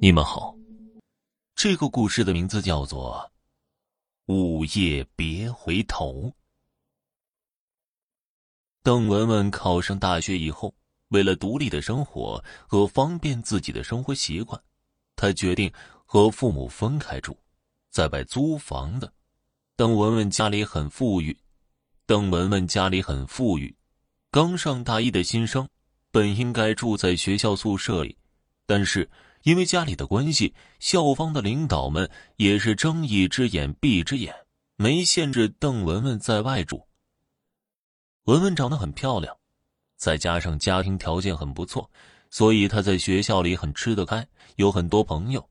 你们好，这个故事的名字叫做《午夜别回头》。邓文文考上大学以后，为了独立的生活和方便自己的生活习惯，他决定和父母分开住，在外租房的。邓文文家里很富裕，邓文文家里很富裕，刚上大一的新生本应该住在学校宿舍里，但是。因为家里的关系，校方的领导们也是睁一只眼闭一只眼，没限制邓文文在外住。文文长得很漂亮，再加上家庭条件很不错，所以她在学校里很吃得开，有很多朋友，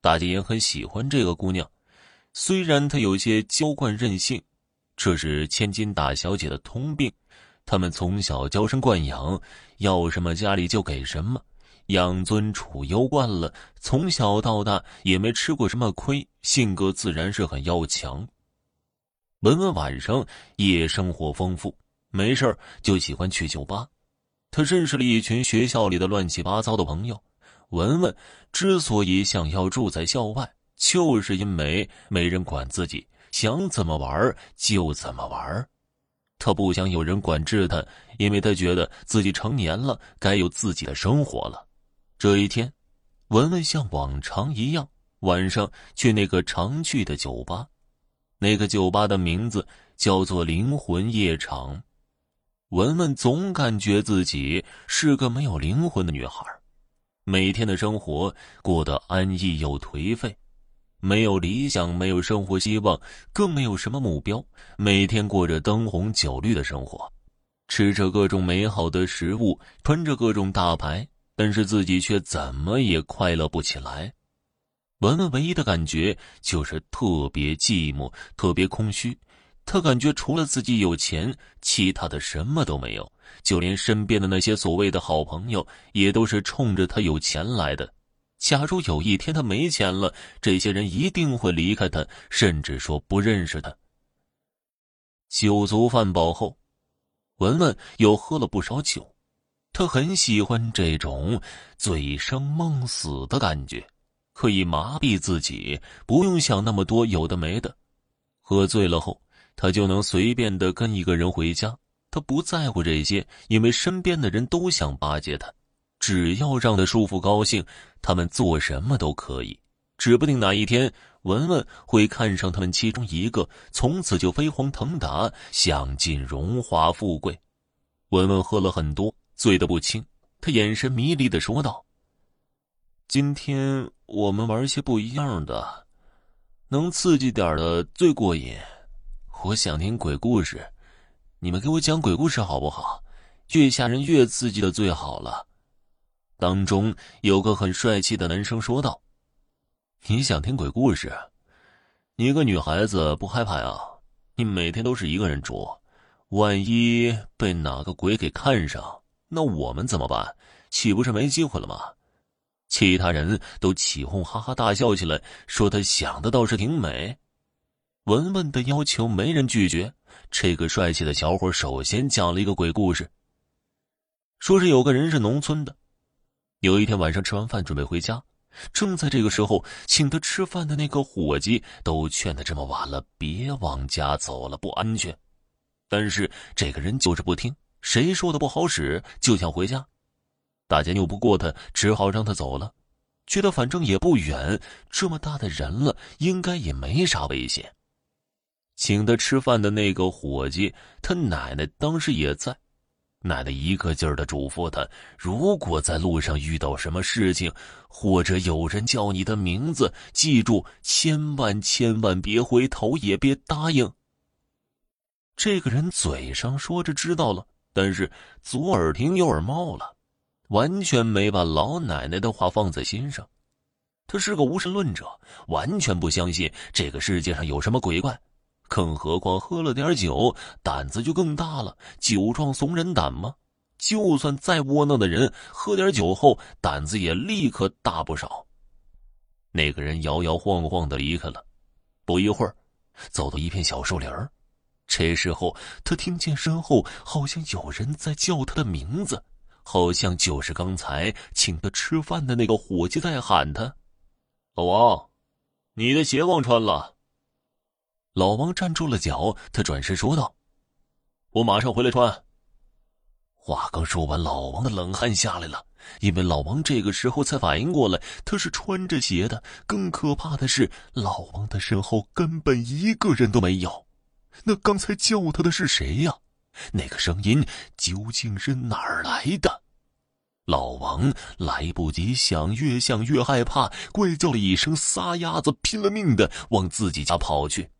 大家也很喜欢这个姑娘。虽然她有些娇惯任性，这是千金大小姐的通病，他们从小娇生惯养，要什么家里就给什么。养尊处优惯了，从小到大也没吃过什么亏，性格自然是很要强。文文晚上夜生活丰富，没事就喜欢去酒吧。他认识了一群学校里的乱七八糟的朋友。文文之所以想要住在校外，就是因为没人管自己，想怎么玩就怎么玩。他不想有人管制他，因为他觉得自己成年了，该有自己的生活了。这一天，文文像往常一样晚上去那个常去的酒吧，那个酒吧的名字叫做“灵魂夜场”。文文总感觉自己是个没有灵魂的女孩，每天的生活过得安逸又颓废，没有理想，没有生活希望，更没有什么目标，每天过着灯红酒绿的生活，吃着各种美好的食物，穿着各种大牌。但是自己却怎么也快乐不起来。文文唯一的感觉就是特别寂寞，特别空虚。他感觉除了自己有钱，其他的什么都没有。就连身边的那些所谓的好朋友，也都是冲着他有钱来的。假如有一天他没钱了，这些人一定会离开他，甚至说不认识他。酒足饭饱后，文文又喝了不少酒。他很喜欢这种醉生梦死的感觉，可以麻痹自己，不用想那么多有的没的。喝醉了后，他就能随便的跟一个人回家，他不在乎这些，因为身边的人都想巴结他，只要让他舒服高兴，他们做什么都可以。指不定哪一天，文文会看上他们其中一个，从此就飞黄腾达，享尽荣华富贵。文文喝了很多。醉得不轻，他眼神迷离的说道：“今天我们玩些不一样的，能刺激点的最过瘾。我想听鬼故事，你们给我讲鬼故事好不好？越吓人越刺激的最好了。”当中有个很帅气的男生说道：“你想听鬼故事？你一个女孩子不害怕呀？你每天都是一个人住，万一被哪个鬼给看上？”那我们怎么办？岂不是没机会了吗？其他人都起哄，哈哈大笑起来，说他想的倒是挺美。文文的要求没人拒绝。这个帅气的小伙首先讲了一个鬼故事，说是有个人是农村的，有一天晚上吃完饭准备回家，正在这个时候，请他吃饭的那个伙计都劝他这么晚了别往家走了，不安全。但是这个人就是不听。谁说的不好使，就想回家，大家拗不过他，只好让他走了。觉得反正也不远，这么大的人了，应该也没啥危险。请他吃饭的那个伙计，他奶奶当时也在，奶奶一个劲儿的嘱咐他：如果在路上遇到什么事情，或者有人叫你的名字，记住，千万千万别回头，也别答应。这个人嘴上说着知道了。但是左耳听右耳冒了，完全没把老奶奶的话放在心上。他是个无神论者，完全不相信这个世界上有什么鬼怪，更何况喝了点酒，胆子就更大了。酒壮怂人胆吗？就算再窝囊的人，喝点酒后胆子也立刻大不少。那个人摇摇晃晃的离开了，不一会儿，走到一片小树林儿。这时候，他听见身后好像有人在叫他的名字，好像就是刚才请他吃饭的那个伙计在喊他：“老王，你的鞋忘穿了。”老王站住了脚，他转身说道：“我马上回来穿。”话刚说完，老王的冷汗下来了，因为老王这个时候才反应过来，他是穿着鞋的。更可怕的是，老王的身后根本一个人都没有。那刚才叫他的是谁呀？那个声音究竟是哪儿来的？老王来不及想，越想越害怕，怪叫了一声，撒丫子拼了命的往自己家跑去。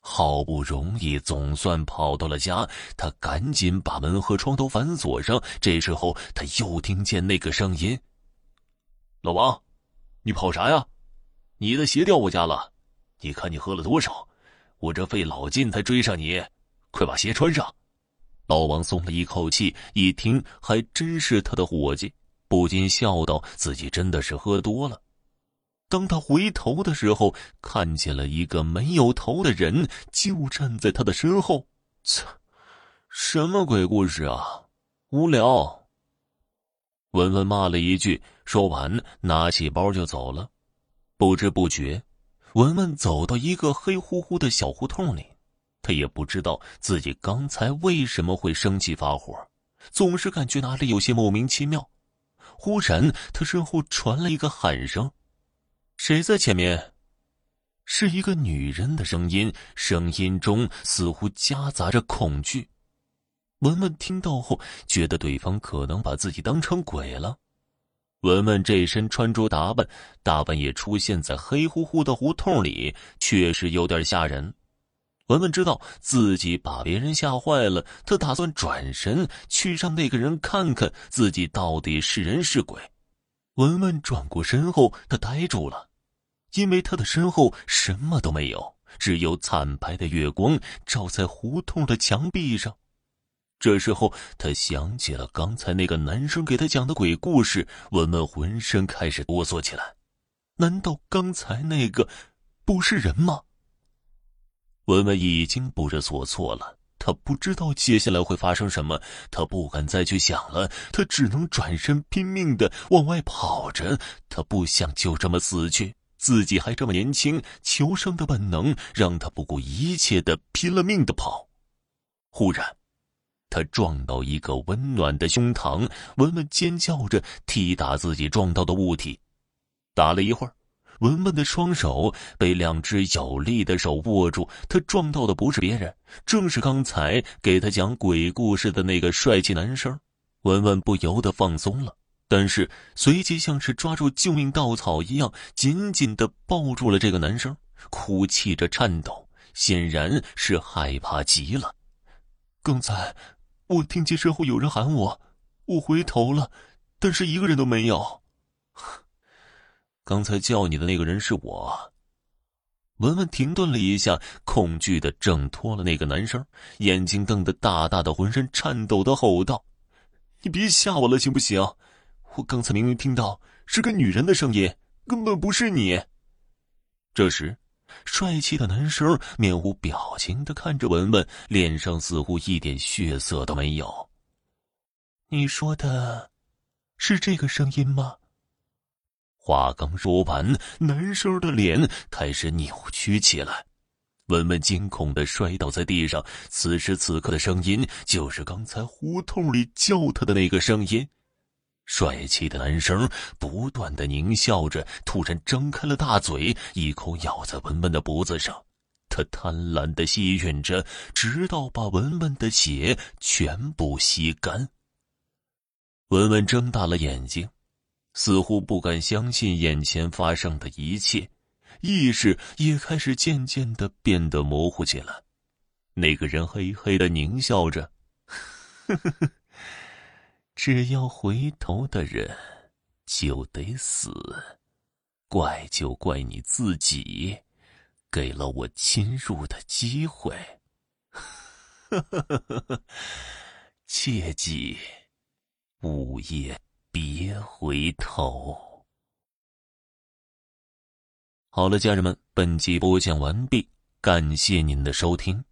好不容易总算跑到了家，他赶紧把门和窗都反锁上。这时候他又听见那个声音：“老王，你跑啥呀？你的鞋掉我家了。你看你喝了多少，我这费老劲才追上你，快把鞋穿上。”老王松了一口气，一听还真是他的伙计，不禁笑道：“自己真的是喝多了。”当他回头的时候，看见了一个没有头的人，就站在他的身后。什么鬼故事啊！无聊。文文骂了一句，说完拿起包就走了。不知不觉，文文走到一个黑乎乎的小胡同里，他也不知道自己刚才为什么会生气发火，总是感觉哪里有些莫名其妙。忽然，他身后传来一个喊声。谁在前面？是一个女人的声音，声音中似乎夹杂着恐惧。文文听到后，觉得对方可能把自己当成鬼了。文文这身穿着打扮，大半夜出现在黑乎乎的胡同里，确实有点吓人。文文知道自己把别人吓坏了，他打算转身去让那个人看看自己到底是人是鬼。文文转过身后，他呆住了，因为他的身后什么都没有，只有惨白的月光照在胡同的墙壁上。这时候，他想起了刚才那个男生给他讲的鬼故事，文文浑身开始哆嗦起来。难道刚才那个不是人吗？文文已经不知所措了。他不知道接下来会发生什么，他不敢再去想了，他只能转身拼命的往外跑着。他不想就这么死去，自己还这么年轻，求生的本能让他不顾一切的拼了命的跑。忽然，他撞到一个温暖的胸膛，文文尖叫着踢打自己撞到的物体，打了一会儿。文文的双手被两只有力的手握住，他撞到的不是别人，正是刚才给他讲鬼故事的那个帅气男生。文文不由得放松了，但是随即像是抓住救命稻草一样，紧紧的抱住了这个男生，哭泣着颤抖，显然是害怕极了。刚才我听见身后有人喊我，我回头了，但是一个人都没有。刚才叫你的那个人是我。文文停顿了一下，恐惧的挣脱了那个男生，眼睛瞪得大大的，浑身颤抖的吼道：“你别吓我了，行不行？我刚才明明听到是个女人的声音，根本不是你。”这时，帅气的男生面无表情的看着文文，脸上似乎一点血色都没有。你说的，是这个声音吗？话刚说完，男生的脸开始扭曲起来，文文惊恐的摔倒在地上。此时此刻的声音，就是刚才胡同里叫他的那个声音。帅气的男生不断的狞笑着，突然张开了大嘴，一口咬在文文的脖子上。他贪婪的吸吮着，直到把文文的血全部吸干。文文睁大了眼睛。似乎不敢相信眼前发生的一切，意识也开始渐渐的变得模糊起来。那个人嘿嘿的狞笑着：“呵呵呵，只要回头的人就得死，怪就怪你自己，给了我侵入的机会。切记，午夜。”别回头。好了，家人们，本集播讲完毕，感谢您的收听。